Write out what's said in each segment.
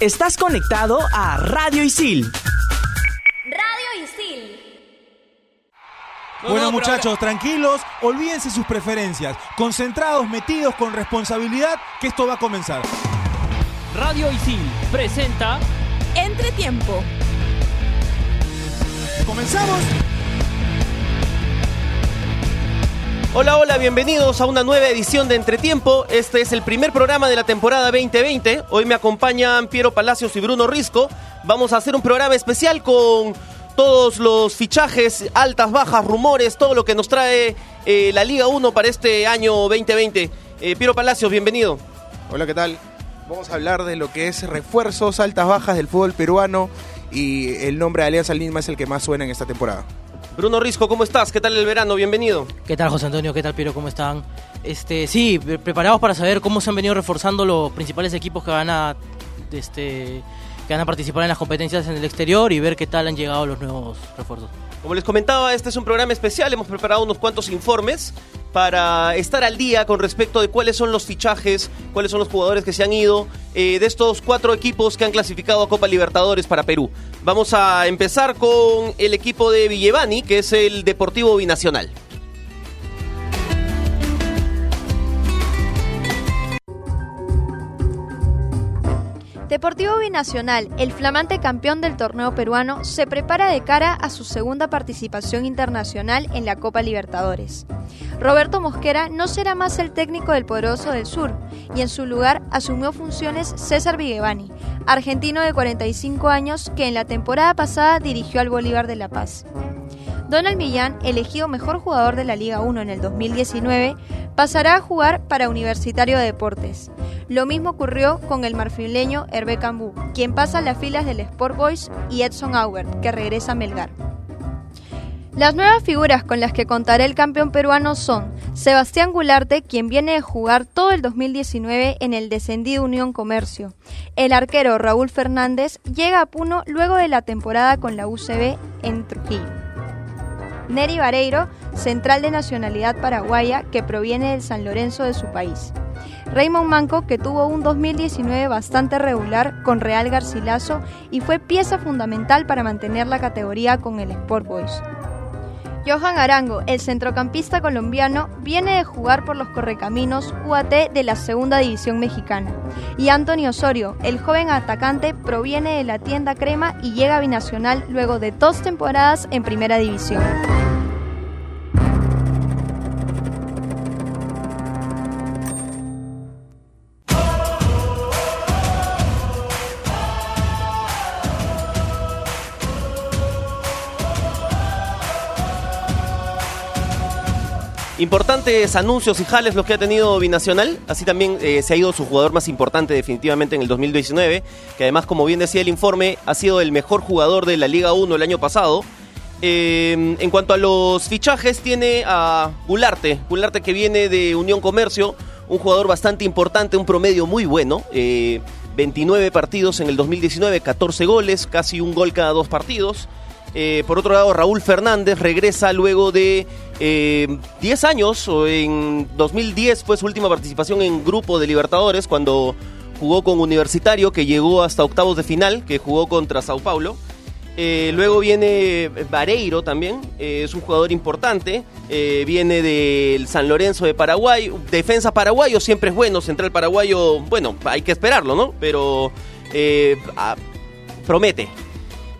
Estás conectado a Radio Isil. Radio Isil. Bueno muchachos, tranquilos, olvídense sus preferencias, concentrados, metidos con responsabilidad, que esto va a comenzar. Radio Isil presenta Entretiempo. ¿Comenzamos? Hola, hola, bienvenidos a una nueva edición de Entretiempo. Este es el primer programa de la temporada 2020. Hoy me acompañan Piero Palacios y Bruno Risco. Vamos a hacer un programa especial con todos los fichajes, altas, bajas, rumores, todo lo que nos trae eh, la Liga 1 para este año 2020. Eh, Piero Palacios, bienvenido. Hola, ¿qué tal? Vamos a hablar de lo que es refuerzos, altas, bajas del fútbol peruano y el nombre de Alianza Lima es el que más suena en esta temporada. Bruno Risco, ¿cómo estás? ¿Qué tal el verano? Bienvenido. ¿Qué tal José Antonio? ¿Qué tal Piero? ¿Cómo están? Este, sí, pre- preparados para saber cómo se han venido reforzando los principales equipos que van a este que van a participar en las competencias en el exterior y ver qué tal han llegado los nuevos refuerzos. Como les comentaba, este es un programa especial. Hemos preparado unos cuantos informes para estar al día con respecto de cuáles son los fichajes, cuáles son los jugadores que se han ido eh, de estos cuatro equipos que han clasificado a Copa Libertadores para Perú. Vamos a empezar con el equipo de Villevani, que es el Deportivo Binacional. Deportivo Binacional, el flamante campeón del torneo peruano, se prepara de cara a su segunda participación internacional en la Copa Libertadores. Roberto Mosquera no será más el técnico del Poderoso del Sur y en su lugar asumió funciones César Vigevani, argentino de 45 años que en la temporada pasada dirigió al Bolívar de La Paz. Donald Millán, elegido mejor jugador de la Liga 1 en el 2019, pasará a jugar para Universitario de Deportes. Lo mismo ocurrió con el marfileño Hervé Cambú, quien pasa a las filas del Sport Boys, y Edson Aubert, que regresa a Melgar. Las nuevas figuras con las que contará el campeón peruano son Sebastián Gularte, quien viene de jugar todo el 2019 en el descendido Unión Comercio. El arquero Raúl Fernández llega a Puno luego de la temporada con la UCB en Trujillo. Neri Vareiro, central de nacionalidad paraguaya que proviene del San Lorenzo de su país. Raymond Manco, que tuvo un 2019 bastante regular con Real Garcilaso y fue pieza fundamental para mantener la categoría con el Sport Boys. Johan Arango, el centrocampista colombiano, viene de jugar por los Correcaminos UAT de la Segunda División Mexicana. Y Anthony Osorio, el joven atacante, proviene de la tienda Crema y llega a Binacional luego de dos temporadas en Primera División. Importantes anuncios y jales los que ha tenido Binacional. Así también eh, se ha ido su jugador más importante definitivamente en el 2019, que además, como bien decía el informe, ha sido el mejor jugador de la Liga 1 el año pasado. Eh, en cuanto a los fichajes, tiene a Gularte, Gularte que viene de Unión Comercio, un jugador bastante importante, un promedio muy bueno. eh, 29 partidos en el 2019, 14 goles, casi un gol cada dos partidos. Eh, por otro lado, Raúl Fernández regresa luego de eh, 10 años, o en 2010 fue su última participación en Grupo de Libertadores, cuando jugó con Universitario, que llegó hasta octavos de final, que jugó contra Sao Paulo. Eh, luego viene Vareiro también, eh, es un jugador importante, eh, viene del San Lorenzo de Paraguay, defensa paraguayo siempre es bueno, central paraguayo, bueno, hay que esperarlo, ¿no? Pero eh, promete.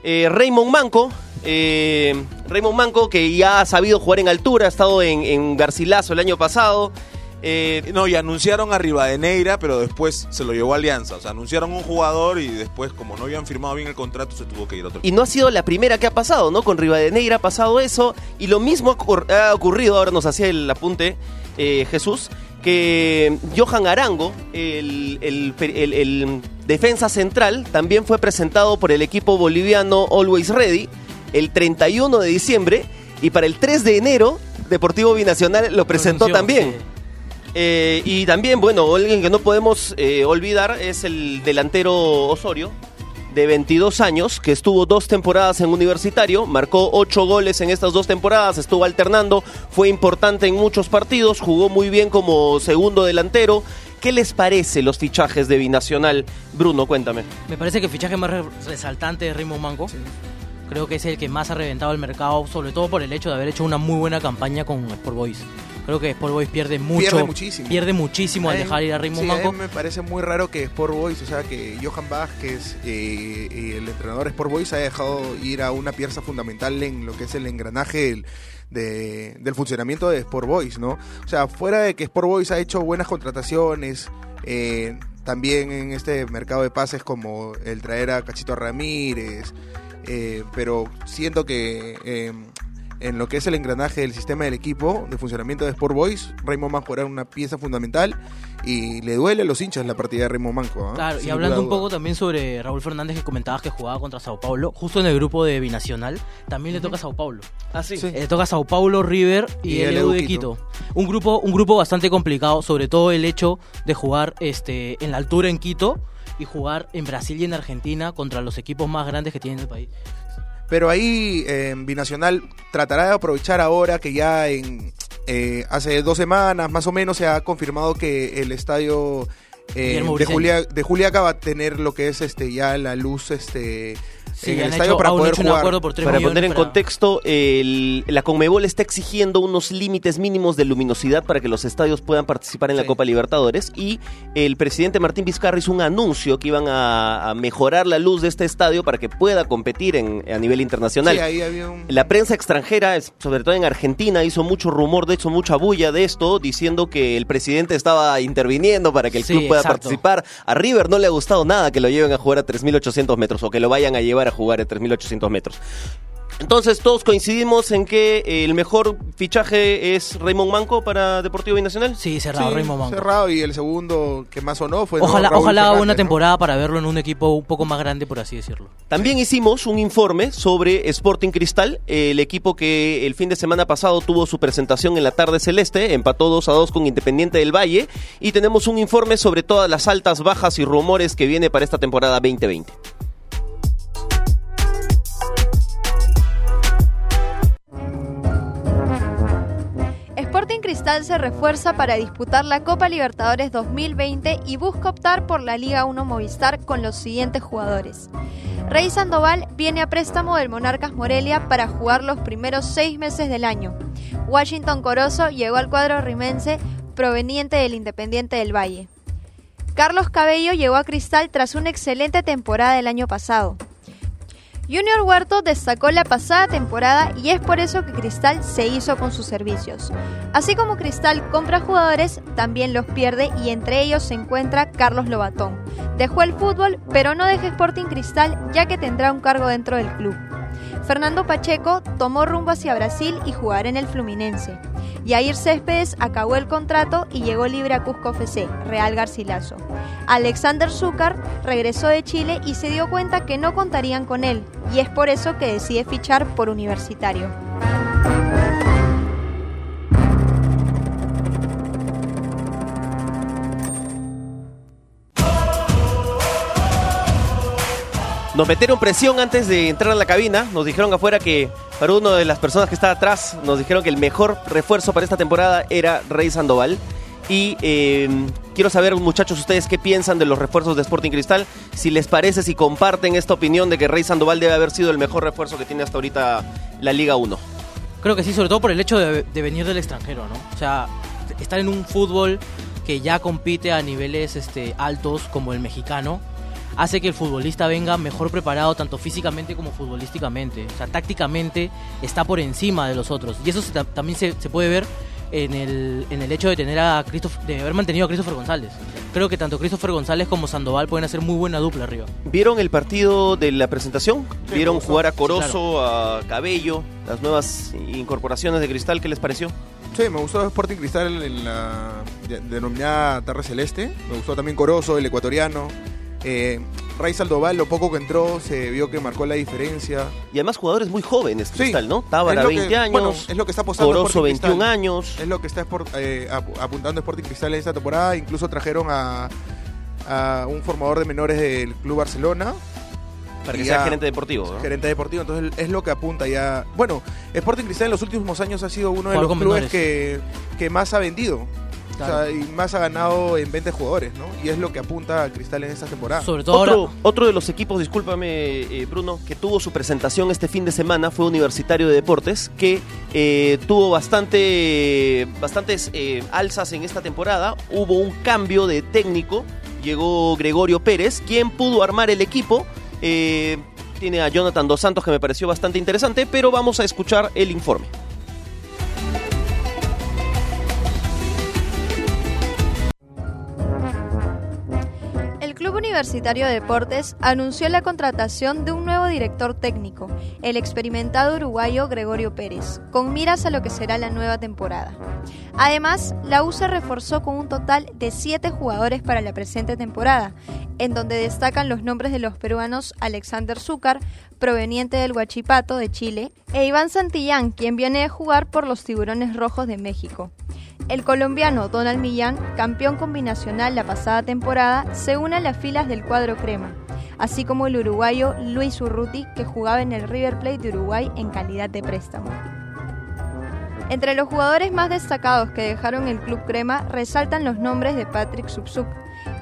Eh, Raymond Manco, eh, Raymond Manco que ya ha sabido jugar en altura, ha estado en, en Garcilaso el año pasado. eh, No, y anunciaron a Rivadeneira, pero después se lo llevó Alianza. O sea, anunciaron un jugador y después, como no habían firmado bien el contrato, se tuvo que ir a otro. Y no ha sido la primera que ha pasado, ¿no? Con Rivadeneira ha pasado eso. Y lo mismo ha, ocur- ha ocurrido, ahora nos hacía el apunte eh, Jesús, que Johan Arango, el, el- el- el defensa central, también fue presentado por el equipo boliviano Always Ready el 31 de diciembre. Y para el 3 de enero, Deportivo Binacional lo presentó también. sí. Eh, y también, bueno, alguien que no podemos eh, olvidar es el delantero Osorio, de 22 años, que estuvo dos temporadas en universitario, marcó ocho goles en estas dos temporadas, estuvo alternando, fue importante en muchos partidos, jugó muy bien como segundo delantero ¿Qué les parece los fichajes de Binacional? Bruno, cuéntame. Me parece que el fichaje más re- resaltante es Raymond Manco. Creo que es el que más ha reventado el mercado, sobre todo por el hecho de haber hecho una muy buena campaña con Sport Boys. Creo que Sport Boys pierde mucho. Pierde muchísimo. pierde muchísimo al dejar ir a Raymond sí, Manco. A mí me parece muy raro que Sport Boys, o sea, que Johan Vázquez, eh, y el entrenador de Sport Boys, haya dejado ir a una pieza fundamental en lo que es el engranaje del, de- del funcionamiento de Sport Boys, ¿no? O sea, fuera de que Sport Boys ha hecho buenas contrataciones, eh, también en este mercado de pases como el traer a Cachito Ramírez, eh, pero siento que eh, en lo que es el engranaje del sistema del equipo de funcionamiento de Sport Boys, Raymond Manco era una pieza fundamental y le duele a los hinchas la partida de Raymond Manco. ¿ah? Claro, y hablando un poco también sobre Raúl Fernández que comentabas que jugaba contra Sao Paulo, justo en el grupo de Binacional, también le toca a Sao Paulo. Ah, sí. Sí. Eh, Le toca a Sao Paulo, River y, Y el EU de. Quito. Un grupo, un grupo bastante complicado, sobre todo el hecho de jugar este, en la altura en Quito y jugar en Brasil y en Argentina contra los equipos más grandes que tiene el país. Pero ahí eh, Binacional tratará de aprovechar ahora que ya en eh, hace dos semanas más o menos se ha confirmado que el estadio eh, de. Julia, de Juliaca va a tener lo que es este ya la luz este Sí, en el estadio hecho, para poder hecho un jugar. acuerdo por 3 Para poner en para- contexto, el- la Conmebol está exigiendo unos límites mínimos de luminosidad para que los estadios puedan participar en la. Copa Libertadores y el presidente Martín Vizcarra hizo un anuncio que iban a, a mejorar la luz de este estadio para que pueda competir en, a nivel internacional. Sí, ahí había un... La prensa extranjera, sobre todo en Argentina, hizo mucho rumor, de hecho mucha bulla de esto, diciendo que el presidente estaba interviniendo para que el Sí, club pueda exacto. participar. A River no le ha gustado nada que lo lleven a jugar a 3.800 metros o que lo vayan a llevar a jugar a 3.800 metros. Entonces todos coincidimos en que el mejor fichaje es Raymond Manco para Deportivo Binacional. Sí, cerrado, Sí, Raymond Manco. cerrado y el segundo que más sonó fue ¿no? Ojalá, Raúl ojalá Fernández, una ¿no? temporada para verlo en un equipo un poco más grande, por así decirlo. También hicimos un informe sobre Sporting Cristal, el equipo que el fin de semana pasado tuvo su presentación en la tarde celeste, empató 2 a 2 con Independiente del Valle, y tenemos un informe sobre todas las altas, bajas y rumores que viene para esta temporada 2020. Cristal se refuerza para disputar la Copa Libertadores 2020 y busca optar por la Liga 1 Movistar con los siguientes jugadores. Rey Sandoval viene a préstamo del Monarcas Morelia para jugar los primeros seis meses del año. Washington Corozo llegó al cuadro rimense proveniente del Independiente del Valle. Carlos Cabello llegó a Cristal tras una excelente temporada el año pasado. Junior Huerto destacó la pasada temporada y es por eso que Cristal se hizo con sus servicios. Así como Cristal compra jugadores, también los pierde y entre ellos se encuentra Carlos Lobatón. Dejó el fútbol, pero no deja Sporting Cristal ya que tendrá un cargo dentro del club. Fernando Pacheco tomó rumbo hacia Brasil y jugará en el Fluminense. Yair Céspedes acabó el contrato y llegó libre a Cusco FC, Real Garcilaso. Alexander Zúcar regresó de Chile y se dio cuenta que no contarían con él, y es por eso que decide fichar por Universitario. Nos metieron presión antes de entrar a la cabina, nos dijeron afuera que para una de las personas que está atrás, nos dijeron que el mejor refuerzo para esta temporada era Rey Sandoval. Y eh, quiero saber, muchachos, ustedes qué piensan de los refuerzos de Sporting Cristal. Si les parece, si comparten esta opinión de que Rey Sandoval debe haber sido el mejor refuerzo que tiene hasta ahorita la Liga 1. Creo que sí, sobre todo por el hecho de, de venir del extranjero, ¿no? O sea, estar en un fútbol que ya compite a niveles este, altos como el mexicano, hace que el futbolista venga mejor preparado tanto físicamente como futbolísticamente. O sea, tácticamente está por encima de los otros. Y eso se ta- también se, se puede ver en el, en el hecho de tener a Christoph- de haber mantenido a Christopher González. Creo que tanto Christopher González como Sandoval pueden hacer muy buena dupla arriba. ¿Vieron el partido de la presentación? ¿Vieron jugar a Sí, Corozo, a Cabello, las nuevas incorporaciones de Cristal? ¿Qué les pareció? Sí, me gustó Sporting Cristal en la de- denominada Tarde Celeste. Me gustó también Corozo, el ecuatoriano. Eh, Ray Saldoval, lo poco que entró, se vio que marcó la diferencia. Y además jugadores muy jóvenes, Sí, Cristal, ¿no? Tábara, es lo que- 20 años. bueno, es lo que está apostando Corozo, Sporting 21 Cristal. años. Es lo que está esport- eh, ap- apuntando Sporting Cristal en esta temporada. Incluso trajeron a, a un formador de menores del Club Barcelona, Para que sea gerente deportivo, ¿no? gerente deportivo. Entonces es lo que apunta ya. Bueno, Sporting Cristal en los últimos años ha sido uno de los clubes que, que más ha vendido. O sea, y más ha ganado en 20 jugadores, ¿no? Y es lo que apunta a Cristal en esta temporada. Sobre todo Otro, ahora. otro de los equipos, discúlpame eh, Bruno, que tuvo su presentación este fin de semana fue Universitario de Deportes, que eh, tuvo bastante, bastantes eh, alzas en esta temporada. Hubo un cambio de técnico, llegó Gregorio Pérez, quien pudo armar el equipo. Eh, tiene a Jonathan Dos Santos que me pareció bastante interesante, pero vamos a escuchar el informe. Universitario de Deportes anunció la contratación de un nuevo director técnico, el experimentado uruguayo Gregorio Pérez, con miras a lo que será la nueva temporada. Además, la U se reforzó con un total de siete jugadores para la presente temporada, en donde destacan los nombres de los peruanos Alexander Zúcar, proveniente del Huachipato de Chile, e Iván Santillán, quien viene de jugar por los Tiburones Rojos de México. El colombiano Donald Millán, campeón combinacional la pasada temporada, se une a las filas del cuadro crema, así como el uruguayo Luis Urruti, que jugaba en el River Plate de Uruguay en calidad de préstamo. Entre los jugadores más destacados que dejaron el club crema resaltan los nombres de Patrick Subsuk,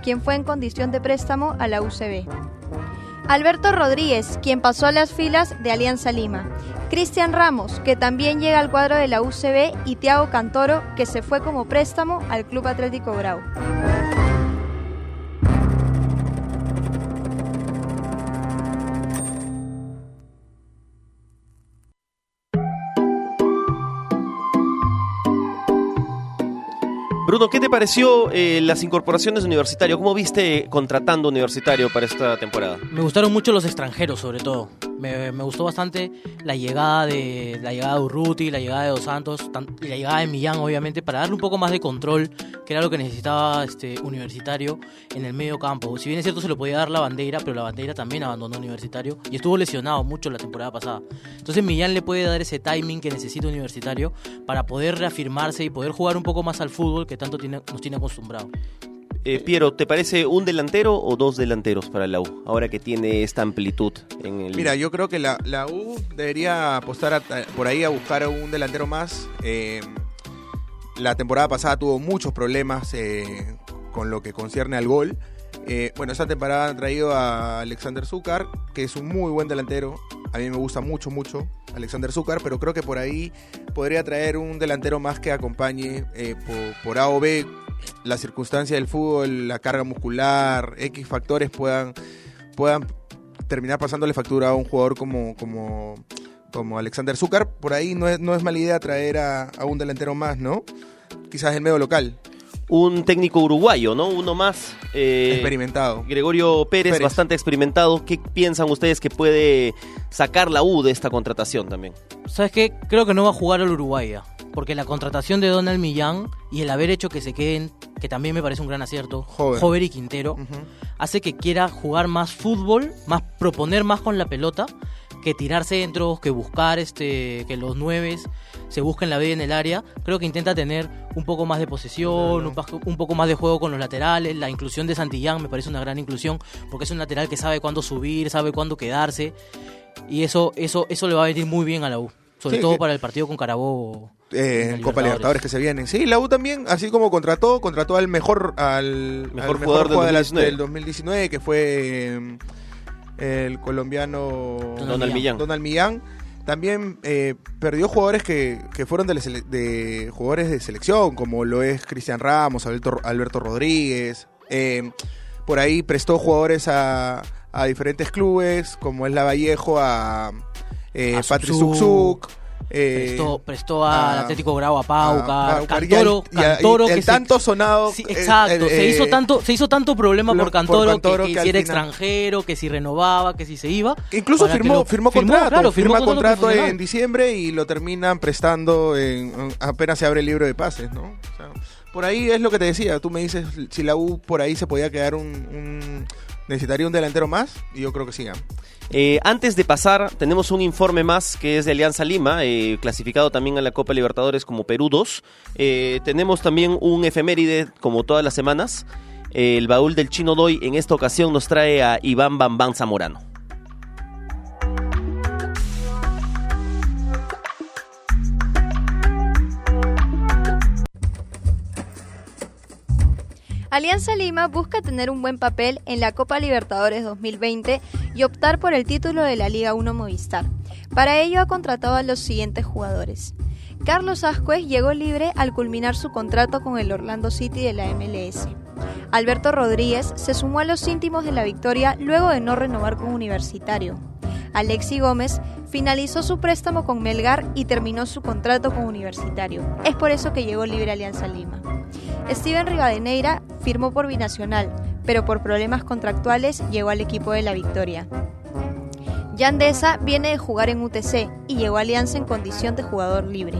quien fue en condición de préstamo a la UCB. Alberto Rodríguez, quien pasó a las filas de Alianza Lima. Cristian Ramos, que también llega al cuadro de la UCB. Y Thiago Cantoro, que se fue como préstamo al Club Atlético Grau. Bruno, ¿qué te pareció eh, las incorporaciones de Universitario? ¿Cómo viste contratando Universitario para esta temporada? Me gustaron mucho los extranjeros, sobre todo. Me, me gustó bastante la llegada de la llegada de Urruti, la llegada de Dos Santos tan- y la llegada de Millán, obviamente, para darle un poco más de control, que era lo que necesitaba este Universitario en el medio campo. Si bien es cierto se lo podía dar la bandera, pero la bandera también abandonó Universitario y estuvo lesionado mucho la temporada pasada. Entonces Millán le puede dar ese timing que necesita Universitario para poder reafirmarse y poder jugar un poco más al fútbol que tanto tiene, nos tiene acostumbrado. Eh, Piero, ¿te parece un delantero o dos delanteros para la U? Ahora que tiene esta amplitud en el... Mira, yo creo que la, U debería apostar por ahí a buscar un delantero más. Eh, la temporada pasada tuvo muchos problemas eh, con lo que concierne al gol. Bueno, esta temporada han traído a Alexander Zúcar, que es un muy buen delantero. A mí me gusta mucho, mucho Alexander Zúcar, pero creo que por ahí podría traer un delantero más que acompañe por, por A o B la circunstancia del fútbol, la carga muscular, X factores puedan, puedan terminar pasándole factura a un jugador como, como, como Alexander Zúcar. Por ahí no es, no es mala idea traer a, a un delantero más, ¿no? Quizás el medio local, Un técnico uruguayo, ¿no? Uno más. eh, experimentado. Gregorio Pérez, Pérez. bastante experimentado. ¿Qué piensan ustedes que puede sacar la U de esta contratación también? ¿Sabes qué? Creo que no va a jugar al Uruguay ya, Porque la contratación de Donald Millán y el haber hecho que se queden, que también me parece un gran acierto, Joven. y Quintero, hace que quiera jugar más fútbol, más proponer más con la pelota, que tirar centros, que buscar este, que los nueves se busquen la vida en el área. Creo que intenta tener un poco más de posesión, un, poco más de juego con los laterales. La inclusión de Santillán me parece una gran inclusión, porque es un lateral que sabe cuándo subir, sabe cuándo quedarse. Y eso, eso, eso le va a venir muy bien a la U. Sobre Sí, todo que- para el partido con Carabobo. Eh, en Copa Libertadores que se vienen. Sí, la U también, así como contrató, contrató al mejor, al Mejor al jugador la- 2019. del 2019, que fue eh, el colombiano Donald Donald Millán. Donald Millán. También eh, perdió jugadores que, que fueron de, la sele- de jugadores de selección, como lo es Cristian Ramos, Alberto, Alberto Rodríguez. Eh, por ahí prestó jugadores a, a diferentes clubes, como es la Vallejo, a, eh, A Patrick. Suksuk, eh, Prestó, prestó al Atlético Grau a Paucar, a- a- Cantoro, y Cantoro el que se- tanto sonado Sí, eh, exacto, eh, se hizo eh, tanto, se hizo tanto problema lo- por Cantoro, por Cantoro que, si era final- extranjero, que si renovaba, que si se iba. que incluso que firmó, lo- firmó contrato, claro, firmó firma contrato en diciembre y lo terminan prestando en, apenas se abre el libro de pases, ¿no? O sea, por ahí es lo que te decía, tú me dices si la U por ahí se podía quedar un, un- necesitaría un delantero más y yo creo que. ¿ah? Eh, antes de pasar, tenemos un informe más que es de Alianza Lima, eh, clasificado también a la Copa Libertadores como Perú 2. Eh, tenemos también un efeméride, como todas las semanas. El baúl del Chino Doy en esta ocasión nos trae a Iván Bambán Zamorano. Alianza Lima busca tener un buen papel en la Copa Libertadores 2020 y optar por el título de la Liga 1 Movistar. Para ello ha contratado a los siguientes jugadores. Carlos Ascuez llegó libre al culminar su contrato con el Orlando City de la MLS. Alberto Rodríguez se sumó a los íntimos de la victoria luego de no renovar con Universitario. Alexi Gómez finalizó su préstamo con Melgar y terminó su contrato con Universitario. Es por eso que llegó libre Alianza Lima. Steven Rivadeneira firmó por Binacional, pero por problemas contractuales llegó al equipo de la Victoria. Yandesa viene de jugar en UTC y llegó a Alianza en condición de jugador libre.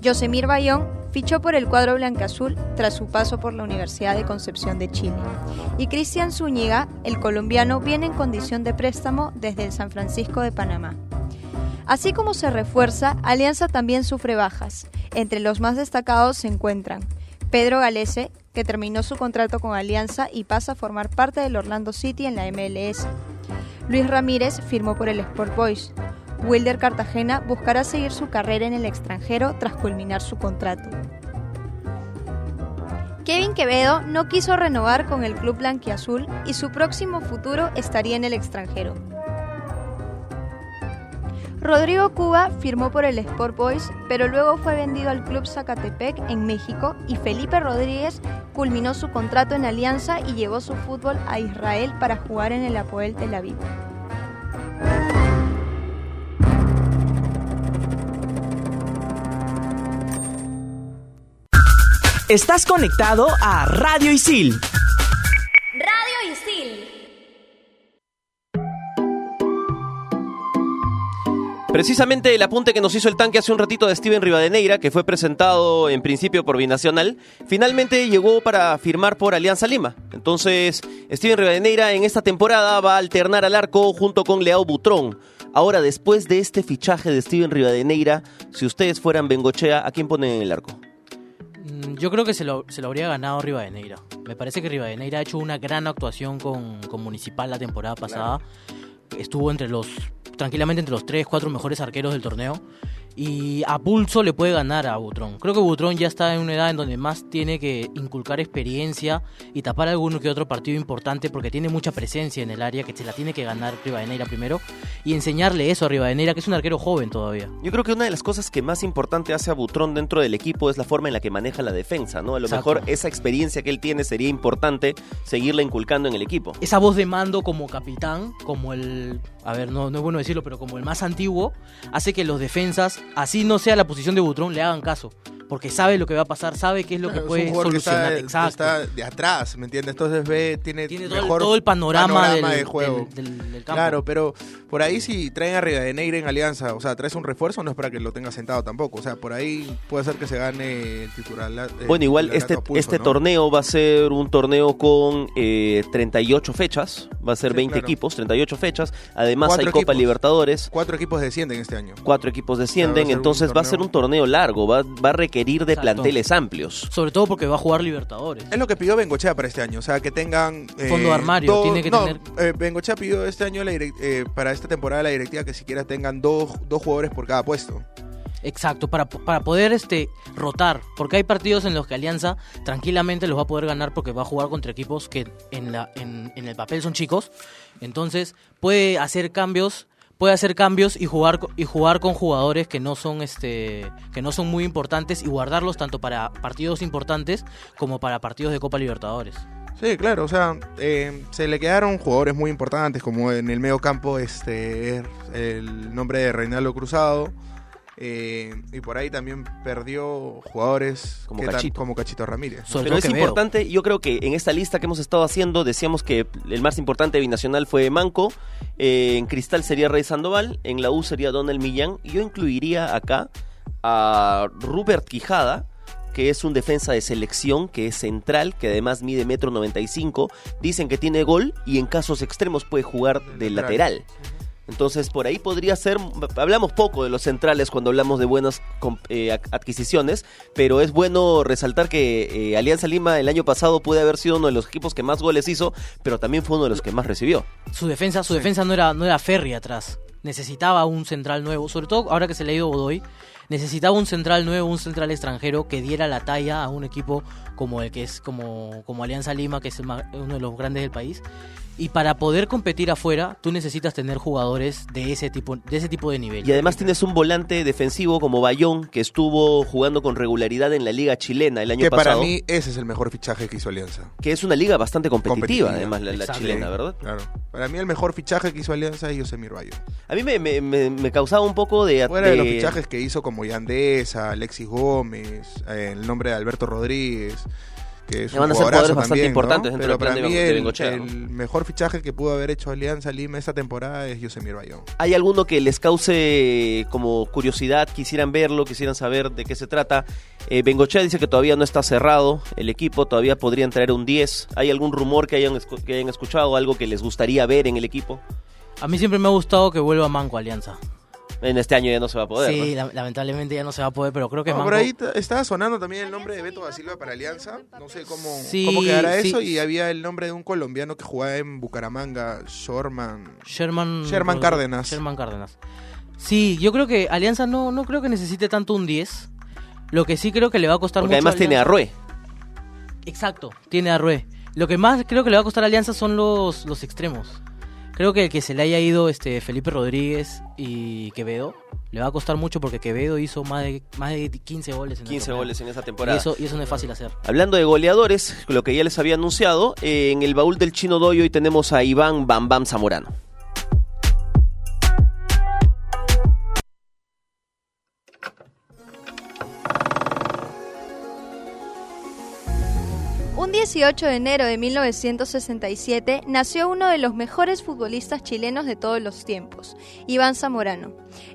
Yosemir Bayón fichó por el cuadro blanca-azul tras su paso por la Universidad de Concepción de Chile. Y Cristian Zúñiga, el colombiano, viene en condición de préstamo desde el San Francisco de Panamá. Así como se refuerza, Alianza también sufre bajas. Entre los más destacados se encuentran Pedro Galese, que terminó su contrato con Alianza y pasa a formar parte del Orlando City en la MLS. Luis Ramírez firmó por el Sport Boys. Wilder Cartagena buscará seguir su carrera en el extranjero tras culminar su contrato. Kevin Quevedo no quiso renovar con el club blanquiazul y su próximo futuro estaría en el extranjero. Rodrigo Cuba firmó por el Sport Boys, pero luego fue vendido al club Zacatepec en México y Felipe Rodríguez culminó su contrato en Alianza y llevó su fútbol a Israel para jugar en el Apoel Tel Aviv. Estás conectado a Radio Isil. Precisamente el apunte que nos hizo el tanque hace un ratito de Steven Rivadeneira, que fue presentado en principio por Binacional, finalmente llegó para firmar por Alianza Lima. Entonces, Steven Rivadeneira en esta temporada va a alternar al arco junto con Leao Butrón. Ahora, después de este fichaje de Steven Rivadeneira, si ustedes fueran Bengochea, ¿a quién ponen en el arco? Mm, Yo creo que se lo, se lo habría ganado Rivadeneira. Me parece que Rivadeneira ha hecho una gran actuación con, con Municipal la temporada pasada. Estuvo entre los tranquilamente entre los 3, 4 mejores arqueros del torneo. Y a pulso le puede ganar a Butrón. Creo que Butrón ya está en una edad en donde más tiene que inculcar experiencia y tapar alguno que otro partido importante porque tiene mucha presencia en el área que se la tiene que ganar Rivadeneira primero y enseñarle eso a Rivadeneira que es un arquero joven todavía. Yo creo que una de las cosas que más importante hace a Butrón dentro del equipo es la forma en la que maneja la defensa, ¿no? A lo Exacto. mejor esa experiencia que él tiene sería importante seguirla inculcando en el equipo. esa voz de mando como capitán, como el, a ver, no, no es bueno decirlo, pero como el más antiguo, hace que los defensas, así no sea la posición de Butrón, le hagan caso. Porque sabe lo que va a pasar, sabe qué es lo que Es un puede jugador que solucionar. está, Exacto. está de atrás, ¿me entiendes? Entonces ve, tiene, Tiene todo, el- mejor todo el panorama, del, de juego. del- del- del campo. Claro, pero por ahí si traen a Rivadeneira en alianza, o sea, traes un refuerzo, no es para que lo tenga sentado tampoco. O sea, por ahí puede ser que se gane el titular. el Bueno, igual este, este ¿no? torneo va a ser un torneo con eh, 38 fechas, va a ser Sí, 20 claro. equipos, 38 fechas. Además Cuatro hay Copa. Libertadores, Cuatro equipos descienden este año. cuatro equipos O sea, va descienden, entonces va a ser un torneo largo, va, va a requerir de Exacto. planteles amplios. Sobre todo porque va a jugar Libertadores. Es lo que pidió Bengochea para este año, o sea, que tengan... eh, Fondo de armario, dos- tiene que no, tener- eh, Bengochea pidió este año, la eh, para esta temporada, la directiva que siquiera tengan dos, dos jugadores por cada puesto. Exacto, para, para poder este rotar, porque hay partidos en los que Alianza tranquilamente los va a poder ganar porque va a jugar contra equipos que en, la, en, en el papel son chicos, entonces puede hacer cambios, puede hacer cambios y jugar y jugar con jugadores que no son este que no son muy importantes y guardarlos tanto para partidos importantes como para partidos de Copa Libertadores. Sí, claro, o sea, eh, se le quedaron jugadores muy importantes, como en el medio campo este, es el nombre de Reinaldo Cruzado. Eh, y por ahí también perdió jugadores Como que Cachito. como Cachito Ramírez. Sobre Pero es importante, yo creo que en esta lista que hemos estado haciendo, decíamos que el más importante binacional fue Manco, eh, en Cristal sería Rey Sandoval, en la U sería Donald Millán, y yo incluiría acá a Rupert Quijada, que es un defensa de selección, que es central, que además mide metro 95, dicen que tiene gol y en casos extremos puede jugar de lateral. lateral. Entonces por ahí podría ser, hablamos poco de los centrales cuando hablamos de buenas eh, adquisiciones, pero es bueno resaltar que eh, Alianza Lima el año pasado puede haber sido uno de los equipos que más goles hizo, pero también fue uno de los que más recibió. Su defensa, su defensa no era no era Ferry atrás. necesitaba un central nuevo, sobre todo ahora que se le ha ido Godoy, necesitaba un central nuevo, un central extranjero que diera la talla a un equipo como el que es como, como Alianza Lima, que es el uno de los grandes del país. Y para poder competir afuera, tú necesitas tener jugadores de ese tipo de, ese tipo de nivel. Y además tienes un volante defensivo como Bayón, que estuvo jugando con regularidad en la liga chilena el año Que para pasado. mí ese es el mejor fichaje que hizo Alianza. Que es una liga bastante competitiva, Competitiva. además, la, chilena, ¿verdad? Claro. Para mí el mejor fichaje que hizo Alianza es Yosemir Bayo. A mí me, me- me- me causaba un poco de... Fuera de los de- fichajes que hizo como Yandesa, Alexis Gómez, eh, el nombre de Alberto Rodríguez, que es van un a ser jugadores bastante también, ¿no? importantes dentro Pero del plan para de mí de el, Bengochea, ¿no? el mejor fichaje que pudo haber hecho Alianza Lima esta temporada es Yosemir Bayón. ¿Hay alguno que les cause como curiosidad, quisieran verlo, quisieran saber de qué se trata? Eh, Bengochea dice que todavía no está cerrado el equipo, todavía podrían traer un 10. ¿Hay algún rumor que hayan, que hayan escuchado, algo que les gustaría ver en el equipo? A mí siempre me ha gustado que vuelva Manco Alianza. En este año ya no se va a poder. sí, ¿no? la- lamentablemente ya no se va a poder, pero creo que No, Manco... por ahí estaba sonando también el nombre de Beto da Silva para Alianza. No sé cómo, Sí, cómo quedará sí. eso. Y había el nombre de un colombiano que jugaba en Bucaramanga, Shorman. Sherman, Sherman Cárdenas. Sherman Cárdenas. Sí, yo creo que Alianza no, no creo que necesite tanto un 10. Lo que sí creo que le va a costar Porque mucho además tiene a Rue. Exacto, tiene a Rue. Lo que más creo que le va a costar a Alianza son los, los extremos. Creo que el que se le haya ido este Felipe Rodríguez y Quevedo le va a costar mucho porque Quevedo hizo más de, más de 15 goles en el 15 torneo. goles en esa Y temporada. eso, y eso no es fácil hacer. Hablando de goleadores, lo que ya les había anunciado, eh, en el baúl del Chino Doy hoy tenemos a Iván Bam Bam Zamorano. 18 de enero de 1967 nació uno de los mejores futbolistas chilenos de todos los tiempos, Iván Zamorano.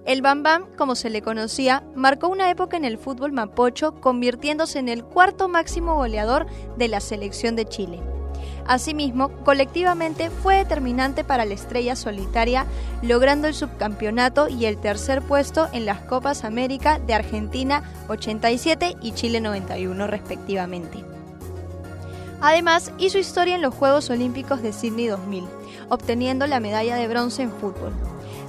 El Bam Bam, como se le conocía, marcó una época en el fútbol mapocho, convirtiéndose en el cuarto máximo goleador de la selección de Chile. Asimismo, colectivamente fue determinante para la estrella solitaria, logrando el subcampeonato y el tercer puesto en las Copas América de Argentina 87 y Chile 91 respectivamente. Además, hizo historia en los Juegos Olímpicos de Sydney 2000, obteniendo la medalla de bronce en fútbol.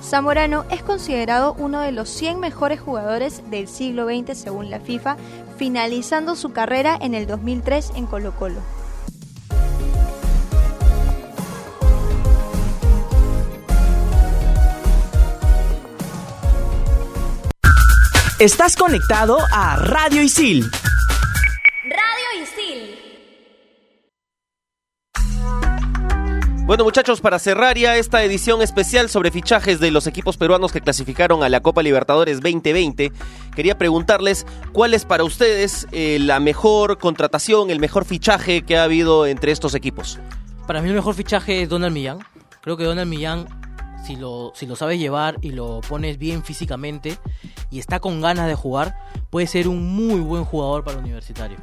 Zamorano es considerado uno de los 100 mejores jugadores del siglo XX según la FIFA, finalizando su carrera en el 2003 en Colo Colo. Estás conectado a Radio Isil. Bueno muchachos, para cerrar ya esta edición especial sobre fichajes de los equipos peruanos que clasificaron a la Copa Libertadores 2020, quería preguntarles cuál es para ustedes eh, la mejor contratación, el mejor fichaje que ha habido entre estos equipos. Para mí el mejor fichaje es Donald Millán. Creo que Donald Millán, si lo, si lo sabes llevar y lo pones bien físicamente y está con ganas de jugar, puede ser un muy buen jugador para Universitario.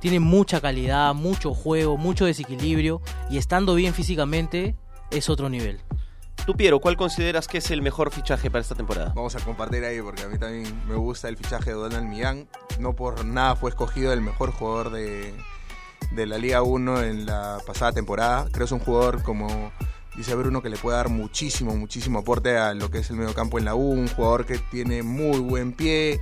Tiene mucha calidad, mucho juego, mucho desequilibrio y estando bien físicamente es otro nivel. Tú Piero, ¿cuál consideras que es el mejor fichaje para esta temporada? Vamos a compartir ahí porque a mí también me gusta el fichaje de Donald Millán. No por nada fue escogido el mejor jugador de, de la Liga 1 en la pasada temporada. Creo que es un jugador como dice Bruno que le puede dar muchísimo, muchísimo aporte a lo que es el mediocampo en la U. Un jugador que tiene muy buen pie,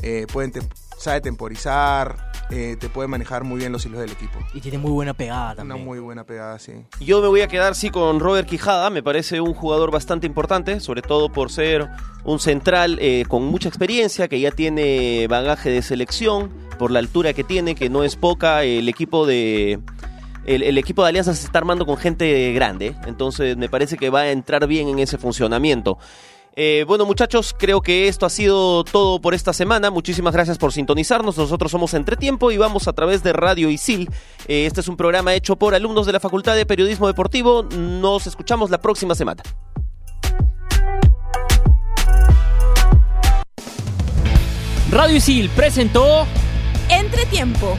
eh, puede sabe temporizar, eh, te puede manejar muy bien los hilos del equipo. Y tiene muy buena pegada Una también. muy buena pegada, sí. Yo me voy a quedar sí con Robert Quijada, me parece un jugador bastante importante, sobre todo por ser un central eh, con mucha experiencia, que ya tiene bagaje de selección, por la altura que tiene, que no es poca, el equipo de... El, el equipo de Alianza se está armando con gente grande, entonces me parece que va a entrar bien en ese funcionamiento. Eh, bueno muchachos, creo que esto ha sido todo por esta semana. Muchísimas gracias por sintonizarnos. Nosotros somos Entretiempo y vamos a través de Radio Isil. Eh, este es un programa hecho por alumnos de la Facultad de Periodismo Deportivo. Nos escuchamos la próxima semana. Radio Isil presentó Entretiempo.